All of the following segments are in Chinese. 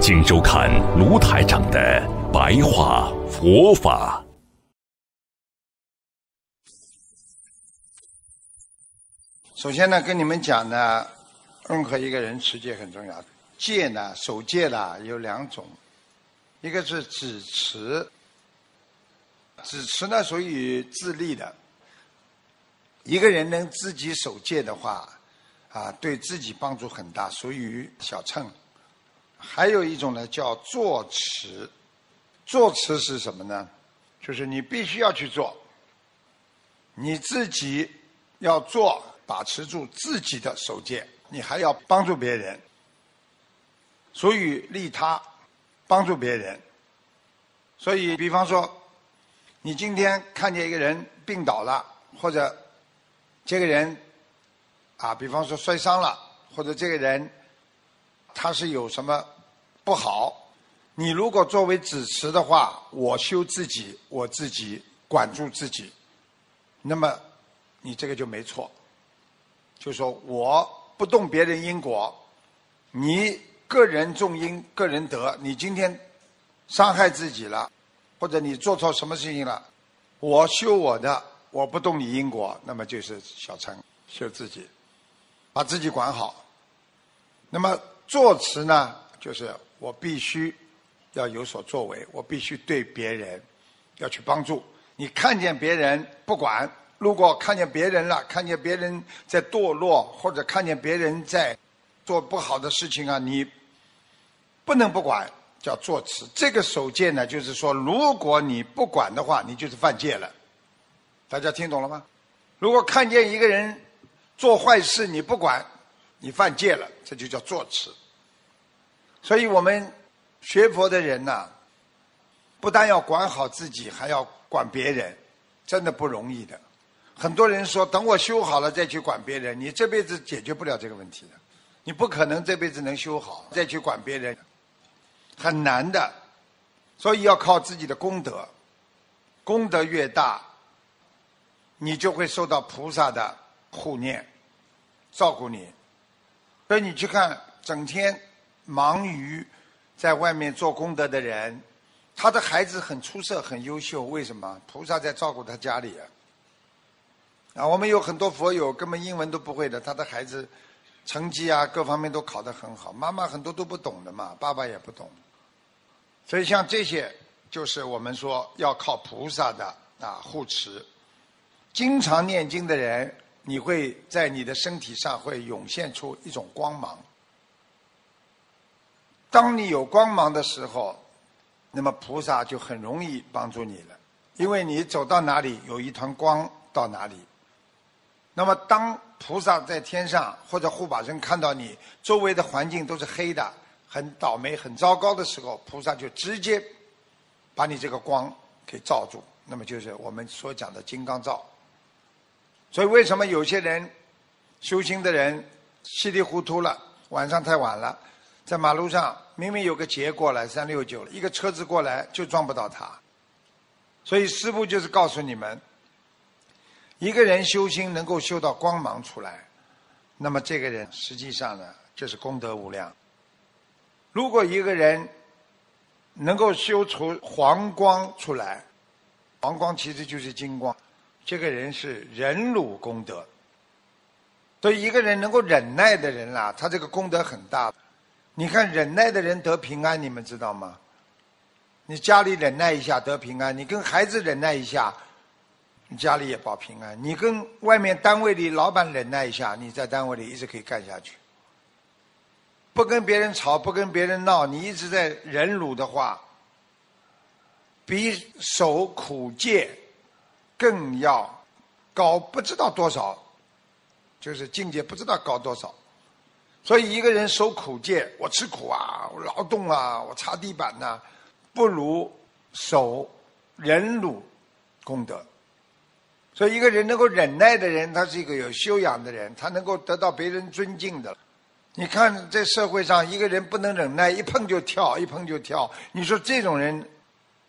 请收看卢台长的白话佛法。首先呢，跟你们讲呢，任何一个人持戒很重要。戒呢，守戒啦有两种，一个是止持，止持呢属于自立的。一个人能自己守戒的话。啊，对自己帮助很大，属于小乘。还有一种呢，叫坐持。坐持是什么呢？就是你必须要去做，你自己要做，把持住自己的手戒，你还要帮助别人，所以利他，帮助别人。所以，比方说，你今天看见一个人病倒了，或者这个人。啊，比方说摔伤了，或者这个人他是有什么不好，你如果作为子持的话，我修自己，我自己管住自己，那么你这个就没错。就说我不动别人因果，你个人种因，个人得。你今天伤害自己了，或者你做错什么事情了，我修我的，我不动你因果，那么就是小乘修自己。把自己管好。那么作词呢，就是我必须要有所作为，我必须对别人要去帮助。你看见别人不管，如果看见别人了，看见别人在堕落，或者看见别人在做不好的事情啊，你不能不管，叫作词。这个守戒呢，就是说，如果你不管的话，你就是犯戒了。大家听懂了吗？如果看见一个人。做坏事你不管，你犯戒了，这就叫作持。所以我们学佛的人呐，不但要管好自己，还要管别人，真的不容易的。很多人说，等我修好了再去管别人，你这辈子解决不了这个问题的，你不可能这辈子能修好再去管别人，很难的。所以要靠自己的功德，功德越大，你就会受到菩萨的。护念，照顾你，所以你去看，整天忙于在外面做功德的人，他的孩子很出色、很优秀，为什么？菩萨在照顾他家里啊！啊，我们有很多佛友根本英文都不会的，他的孩子成绩啊各方面都考得很好，妈妈很多都不懂的嘛，爸爸也不懂，所以像这些，就是我们说要靠菩萨的啊护持，经常念经的人。你会在你的身体上会涌现出一种光芒。当你有光芒的时候，那么菩萨就很容易帮助你了，因为你走到哪里有一团光到哪里。那么当菩萨在天上或者护法神看到你周围的环境都是黑的、很倒霉、很糟糕的时候，菩萨就直接把你这个光给罩住，那么就是我们所讲的金刚罩。所以，为什么有些人修心的人稀里糊涂了，晚上太晚了，在马路上明明有个劫过来三六九，一个车子过来就撞不到他。所以，师父就是告诉你们，一个人修心能够修到光芒出来，那么这个人实际上呢就是功德无量。如果一个人能够修出黄光出来，黄光其实就是金光。这个人是忍辱功德，所以一个人能够忍耐的人啦，他这个功德很大。你看忍耐的人得平安，你们知道吗？你家里忍耐一下得平安，你跟孩子忍耐一下，你家里也保平安。你跟外面单位里老板忍耐一下，你在单位里一直可以干下去。不跟别人吵，不跟别人闹，你一直在忍辱的话，比守苦戒。更要高不知道多少，就是境界不知道高多少。所以一个人守苦戒，我吃苦啊，我劳动啊，我擦地板呐、不如守忍辱功德。所以一个人能够忍耐的人，他是一个有修养的人，他能够得到别人尊敬的。你看，在社会上，一个人不能忍耐，一碰就跳，一碰就跳。你说这种人，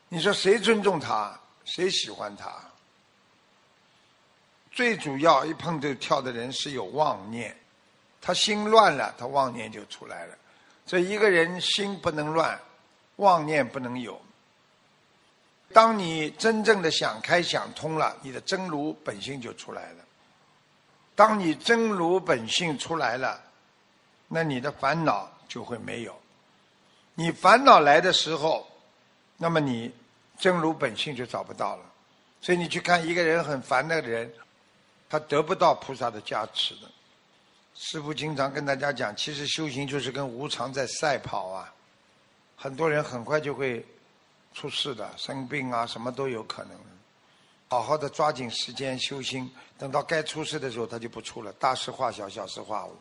你说谁尊重他？谁喜欢他？最主要，一碰就跳的人是有妄念，他心乱了，他妄念就出来了。所以一个人心不能乱，妄念不能有。当你真正的想开想通了，你的真如本性就出来了。当你真如本性出来了，那你的烦恼就会没有。你烦恼来的时候，那么你真如本性就找不到了。所以你去看一个人很烦的人，他得不到菩萨的加持的。师父经常跟大家讲，其实修行就是跟无常在赛跑啊。很多人很快就会出事的，生病啊，什么都有可能。好好的抓紧时间修心，等到该出事的时候，他就不出了。大事化小，小事化无，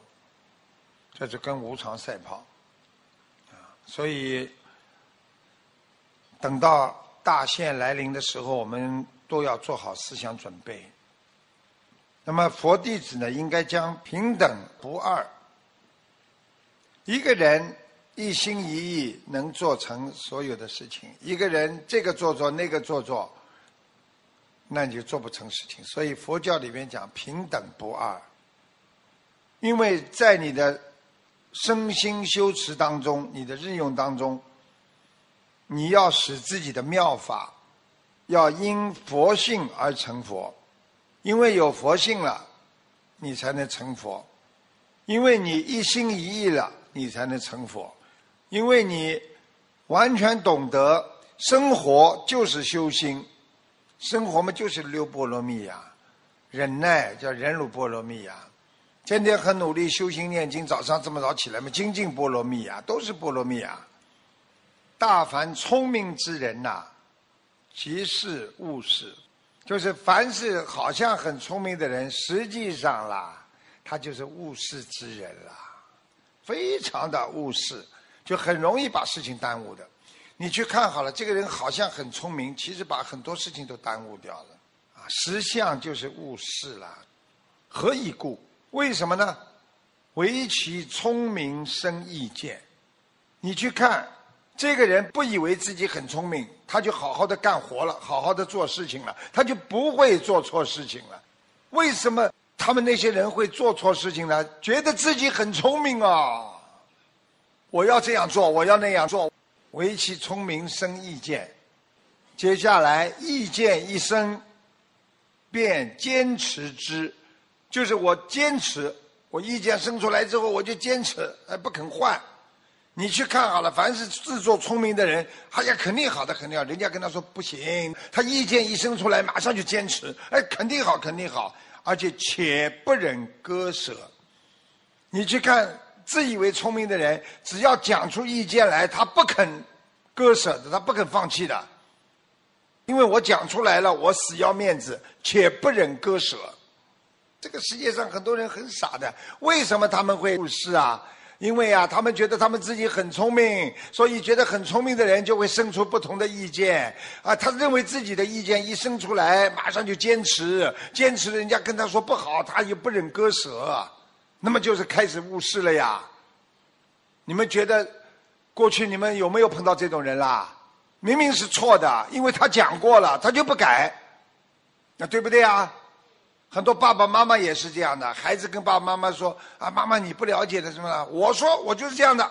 这是跟无常赛跑。所以等到大限来临的时候，我们都要做好思想准备。那么佛弟子呢，应该将平等不二，一个人一心一意能做成所有的事情，一个人这个做做那个做做，那你就做不成事情。所以佛教里面讲平等不二，因为在你的身心修持当中，你的日用当中，你要使自己的妙法要因佛性而成佛。因为有佛性了，你才能成佛；因为你一心一意了，你才能成佛；因为你完全懂得生活就是修心，生活嘛就是六波罗蜜呀，忍耐叫忍辱波罗蜜呀，天天很努力修心念经，早上这么早起来嘛，精进波罗蜜呀，都是波罗蜜呀。大凡聪明之人呐，即是悟事。就是凡是好像很聪明的人，实际上啦，他就是误事之人啦，非常的误事，就很容易把事情耽误的。你去看好了，这个人好像很聪明，其实把很多事情都耽误掉了。啊，实相就是误事了。何以故？为什么呢？唯其聪明生意见。你去看。这个人不以为自己很聪明，他就好好的干活了，好好的做事情了，他就不会做错事情了。为什么他们那些人会做错事情呢？觉得自己很聪明啊！我要这样做，我要那样做，唯其聪明生意见。接下来意见一生，便坚持之，就是我坚持，我意见生出来之后，我就坚持，哎，不肯换。你去看好了，凡是自作聪明的人，哎呀，肯定好的，肯定好。人家跟他说不行，他意见一生出来，马上就坚持，哎，肯定好，肯定好，而且且不忍割舍。你去看自以为聪明的人，只要讲出意见来，他不肯割舍的，他不肯放弃的。因为我讲出来了，我死要面子，且不忍割舍。这个世界上很多人很傻的，为什么他们会误事啊？因为啊，他们觉得他们自己很聪明，所以觉得很聪明的人就会生出不同的意见啊。他认为自己的意见一生出来，马上就坚持，坚持人家跟他说不好，他也不忍割舍，那么就是开始误事了呀。你们觉得过去你们有没有碰到这种人啦？明明是错的，因为他讲过了，他就不改，那对不对啊？很多爸爸妈妈也是这样的，孩子跟爸爸妈妈说：“啊，妈妈你不了解的什么？”我说我就是这样的。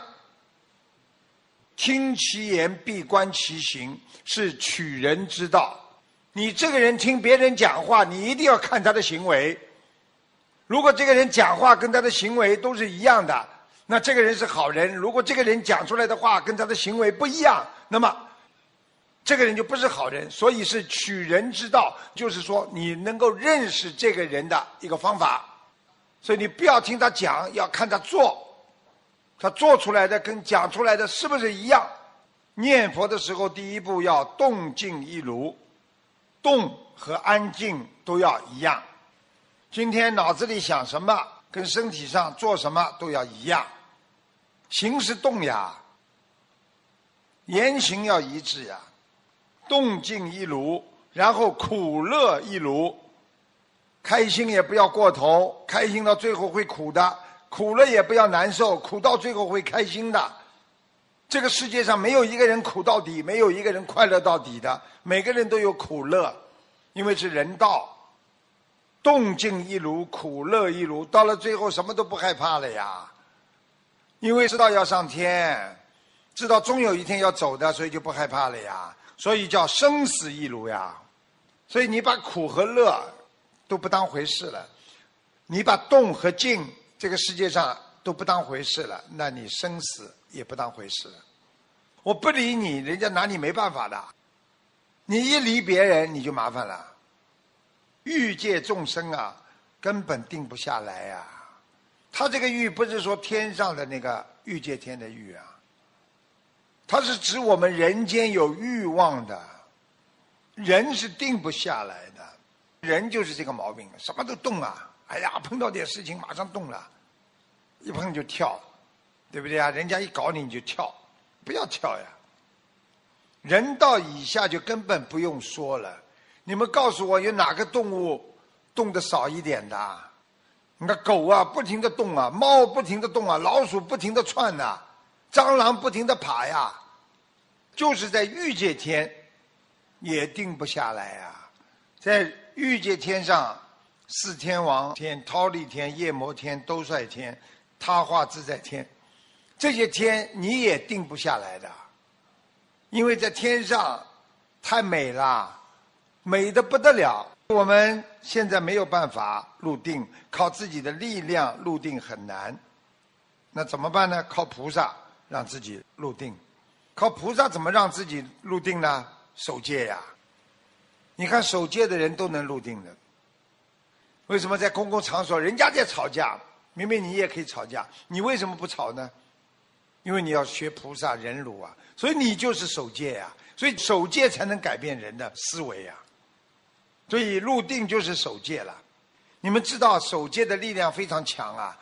听其言必观其行，是取人之道。你这个人听别人讲话，你一定要看他的行为。如果这个人讲话跟他的行为都是一样的，那这个人是好人；如果这个人讲出来的话跟他的行为不一样，那么。这个人就不是好人，所以是取人之道，就是说你能够认识这个人的一个方法。所以你不要听他讲，要看他做，他做出来的跟讲出来的是不是一样？念佛的时候，第一步要动静一如，动和安静都要一样。今天脑子里想什么，跟身体上做什么都要一样。行是动呀，言行要一致呀，动静一如，然后苦乐一如。开心也不要过头，开心到最后会苦的；苦了也不要难受，苦到最后会开心的。这个世界上没有一个人苦到底，没有一个人快乐到底的，每个人都有苦乐，因为是人道。动静一如，苦乐一如，到了最后什么都不害怕了呀，因为知道要上天，知道终有一天要走的，所以就不害怕了呀。所以叫生死一如呀。所以你把苦和乐都不当回事了，你把动和静这个世界上都不当回事了，那你生死也不当回事了。我不理你，人家拿你没办法的。你一理别人，你就麻烦了。欲界众生啊，根本定不下来呀。他这个欲不是说天上的那个欲界天的欲啊，它是指我们人间有欲望的，人是定不下来的。人就是这个毛病，什么都动啊！哎呀，碰到点事情马上动了，一碰就跳，对不对啊？人家一搞你你就跳，不要跳呀。人到以下就根本不用说了。你们告诉我，有哪个动物动的少一点的？你看狗啊，不停的动啊；猫不停的动啊；老鼠不停的窜呐；蟑螂不停的爬呀。就是在欲界天，也定不下来啊。在欲界天上，四天王天、忉利天、夜摩天、兜率天、他化自在天，这些天你也定不下来的，因为在天上太美了。美的不得了，我们现在没有办法入定，靠自己的力量入定很难。那怎么办呢？靠菩萨让自己入定。靠菩萨怎么让自己入定呢？守戒呀！你看守戒的人都能入定的。为什么在公共场所人家在吵架，明明你也可以吵架，你为什么不吵呢？因为你要学菩萨忍辱啊，所以你就是守戒呀。所以守戒才能改变人的思维呀。所以入定就是守戒了，你们知道守戒的力量非常强啊！